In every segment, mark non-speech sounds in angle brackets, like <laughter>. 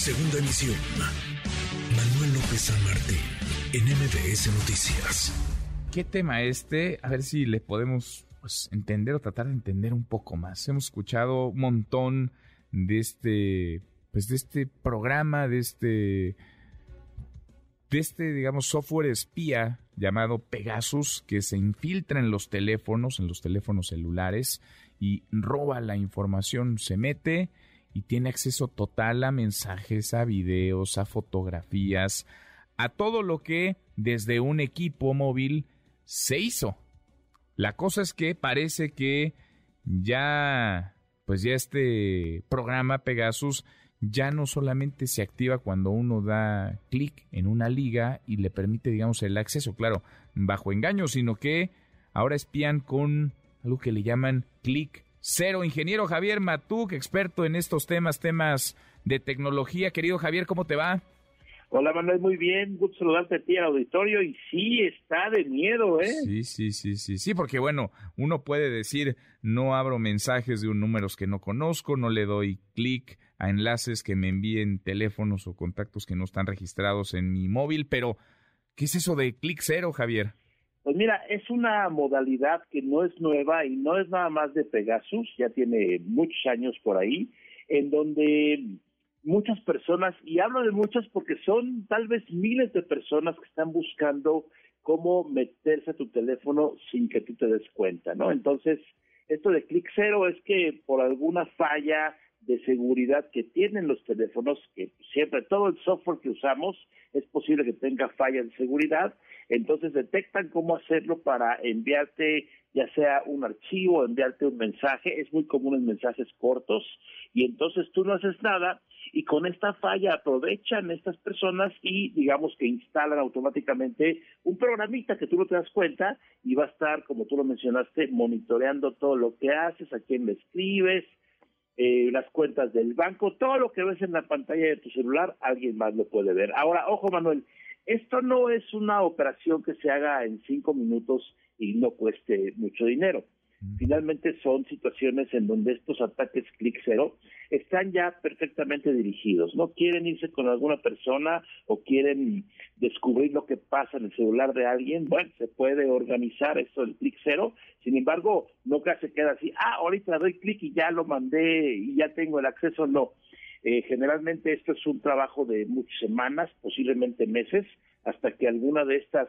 Segunda emisión. Manuel López San Martín, en MBS Noticias. ¿Qué tema este? A ver si le podemos pues, entender o tratar de entender un poco más. Hemos escuchado un montón de este, pues de este programa, de este, de este, digamos, software espía llamado Pegasus que se infiltra en los teléfonos, en los teléfonos celulares y roba la información, se mete y tiene acceso total a mensajes, a videos, a fotografías, a todo lo que desde un equipo móvil se hizo. La cosa es que parece que ya, pues ya este programa Pegasus ya no solamente se activa cuando uno da clic en una liga y le permite, digamos, el acceso, claro, bajo engaño, sino que ahora espían con algo que le llaman clic cero. Ingeniero Javier Matuk, experto en estos temas, temas de tecnología. Querido Javier, ¿cómo te va? Hola Manuel, muy bien, gusto saludarte a ti al auditorio y sí está de miedo, ¿eh? Sí, sí, sí, sí, sí, porque bueno, uno puede decir, no abro mensajes de un números que no conozco, no le doy clic a enlaces que me envíen teléfonos o contactos que no están registrados en mi móvil, pero ¿qué es eso de clic cero, Javier? Pues mira, es una modalidad que no es nueva y no es nada más de Pegasus, ya tiene muchos años por ahí, en donde muchas personas, y hablo de muchas porque son tal vez miles de personas que están buscando cómo meterse a tu teléfono sin que tú te des cuenta, ¿no? Entonces, esto de clic cero es que por alguna falla de seguridad que tienen los teléfonos, que siempre todo el software que usamos es posible que tenga fallas de seguridad, entonces detectan cómo hacerlo para enviarte ya sea un archivo, enviarte un mensaje, es muy común en mensajes cortos, y entonces tú no haces nada, y con esta falla aprovechan estas personas y digamos que instalan automáticamente un programita que tú no te das cuenta y va a estar, como tú lo mencionaste, monitoreando todo lo que haces, a quién le escribes, eh, las cuentas del banco, todo lo que ves en la pantalla de tu celular, alguien más lo puede ver. Ahora, ojo Manuel, esto no es una operación que se haga en cinco minutos y no cueste mucho dinero. Finalmente son situaciones en donde estos ataques clic cero están ya perfectamente dirigidos. No quieren irse con alguna persona o quieren descubrir lo que pasa en el celular de alguien. Bueno, se puede organizar esto del clic cero. Sin embargo, que se queda así, ah, ahorita doy clic y ya lo mandé y ya tengo el acceso. No. Eh, generalmente esto es un trabajo de muchas semanas, posiblemente meses, hasta que alguna de estas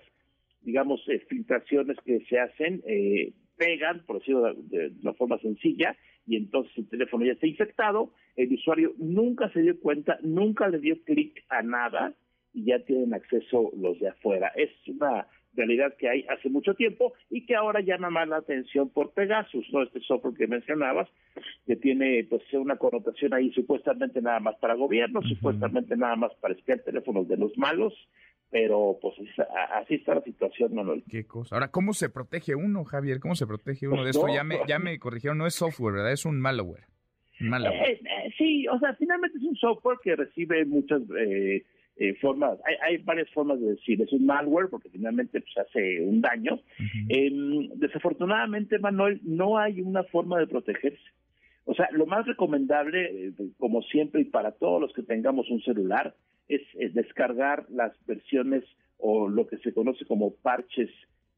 digamos, eh, filtraciones que se hacen eh, pegan, por decirlo de, una forma sencilla, y entonces el teléfono ya está infectado, el usuario nunca se dio cuenta, nunca le dio clic a nada y ya tienen acceso los de afuera. Es una realidad que hay hace mucho tiempo y que ahora llama más la atención por Pegasus, ¿no? Este software que mencionabas, que tiene pues una connotación ahí supuestamente nada más para gobiernos, supuestamente nada más para espiar teléfonos de los malos, pero pues así está la situación, Manuel. Qué cosa. Ahora, ¿cómo se protege uno, Javier? ¿Cómo se protege uno de pues esto? ya me, ya me corrigieron, no es software, ¿verdad? Es un malware. malware. Eh, eh, sí, o sea, finalmente es un software que recibe muchas eh, formas, hay, hay, varias formas de decir, es un malware porque finalmente pues, hace un daño. Em, desafortunadamente, Manuel, no hay una forma de protegerse. O sea, lo más recomendable, como siempre y para todos los que tengamos un celular, es, descargar las versiones o lo que se conoce como parches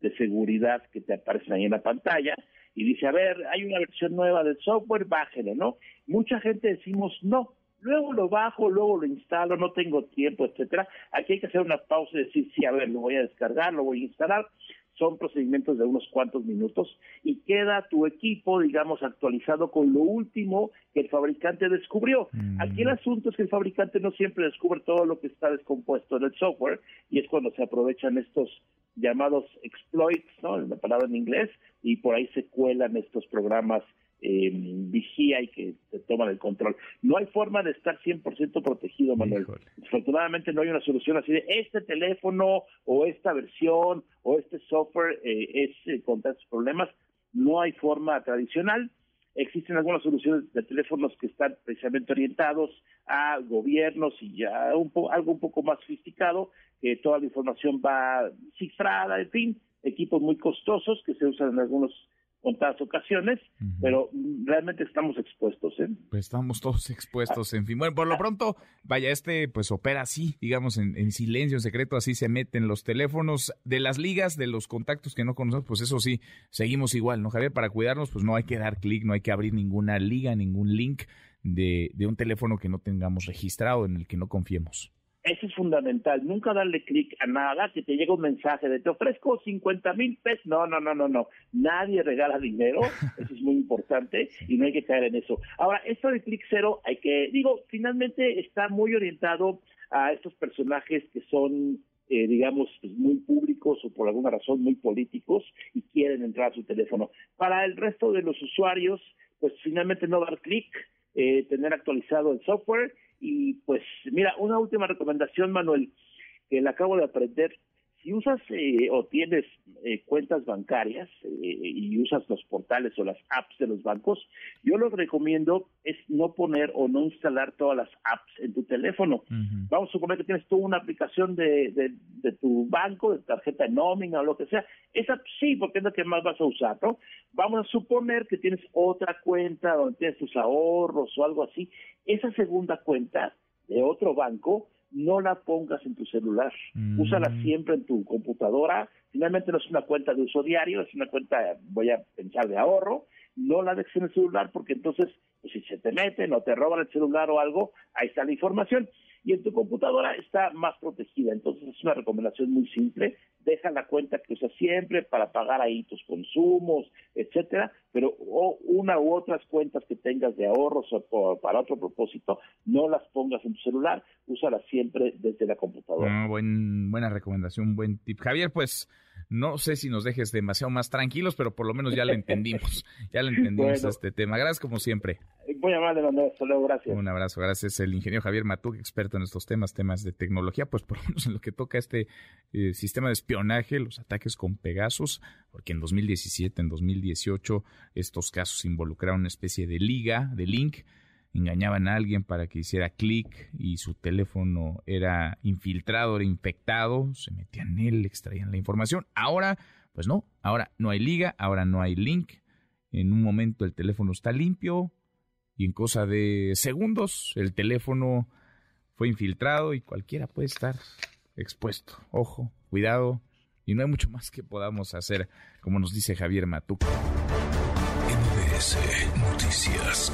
de seguridad que te aparecen ahí en la pantalla y dice, a ver, hay una versión nueva del software, bájelo, ¿no? Mucha gente decimos, no, luego lo bajo, luego lo instalo, no tengo tiempo, etcétera. Aquí hay que hacer una pausa y decir, sí, a ver, lo voy a descargar, lo voy a instalar son procedimientos de unos cuantos minutos y queda tu equipo, digamos, actualizado con lo último que el fabricante descubrió. Mm. Aquí el asunto es que el fabricante no siempre descubre todo lo que está descompuesto en el software y es cuando se aprovechan estos llamados exploits, ¿no? La palabra en inglés, y por ahí se cuelan estos programas eh, vigía y que te toman el control. No hay forma de estar 100% protegido, Manuel. Afortunadamente no hay una solución así de este teléfono o esta versión o este software eh, es eh, contra estos problemas. No hay forma tradicional. Existen algunas soluciones de teléfonos que están precisamente orientados a gobiernos y ya un algo un poco más sofisticado, que toda la información va cifrada, en fin, equipos muy costosos que se usan en algunos contadas ocasiones, pero realmente estamos expuestos. ¿eh? Pues estamos todos expuestos, en fin. Bueno, por lo pronto, vaya, este pues opera así, digamos, en, en, silencio, en secreto, así se meten los teléfonos de las ligas, de los contactos que no conocemos, pues eso sí, seguimos igual, ¿no, Javier? Para cuidarnos, pues no hay que dar clic, no hay que abrir ninguna liga, ningún link de, de un teléfono que no tengamos registrado, en el que no confiemos. Eso es fundamental. Nunca darle clic a nada que te llegue un mensaje de te ofrezco 50 mil pesos. No, no, no, no, no. Nadie regala dinero. <laughs> Eso es muy importante y no hay que caer en eso. Ahora, esto de clic cero, hay que, digo, finalmente está muy orientado a estos personajes que son eh, digamos, pues, muy públicos o por alguna razón muy políticos y quieren entrar a su teléfono. Para el resto de los usuarios, pues finalmente no dar clic, eh, tener actualizado el software y pues mira, una última recomendación, Manuel, que le acabo de aprender. Si usas eh, o tienes eh, cuentas bancarias eh, y usas los portales o las apps de los bancos, yo lo que recomiendo es no poner o no instalar todas las apps en tu teléfono. Vamos a suponer que tienes tú una aplicación de, de, de, tu banco, de tarjeta de nómina o lo que sea. Esa sí, porque es la que más vas a usar, ¿no? Vamos a suponer que tienes otra cuenta donde tienes tus ahorros o algo así. Esa segunda cuenta de otro banco, no la pongas en tu celular. Mm. Úsala siempre en tu computadora. Finalmente no es una cuenta de uso diario, es una cuenta, voy a pensar, de ahorro. No la dejes en el celular porque entonces, pues, si se te meten o te roban el celular o algo, ahí está la información y en tu computadora está más protegida. Entonces es una recomendación muy simple. Deja la cuenta que usas siempre para pagar ahí tus consumos, etcétera, pero o una u otras cuentas que tengas de ahorros o para otro propósito, no las pongas en tu celular, úsalas siempre desde la computadora. Ah, buen, buena recomendación, buen tip. Javier, pues no sé si nos dejes demasiado más tranquilos, pero por lo menos ya lo entendimos. <laughs> ya lo entendimos Bueno. este tema. Gracias como siempre. Muy amable. Hasta luego. Gracias. Un abrazo, gracias. El ingeniero Javier Matuk, experto en estos temas, temas de tecnología, pues por lo menos en lo que toca este eh, sistema de espionaje, los ataques con Pegasus, porque en 2017, en 2018, estos casos involucraron una especie de liga, de link, engañaban a alguien para que hiciera clic y su teléfono era infiltrado, era infectado, se metían en él, extraían la información. Ahora, pues no, ahora no hay liga, ahora no hay link. En un momento el teléfono está limpio, y en cosa de segundos el teléfono fue infiltrado y cualquiera puede estar expuesto. Ojo, cuidado. Y no hay mucho más que podamos hacer, como nos dice Javier Matuk. MBS Noticias.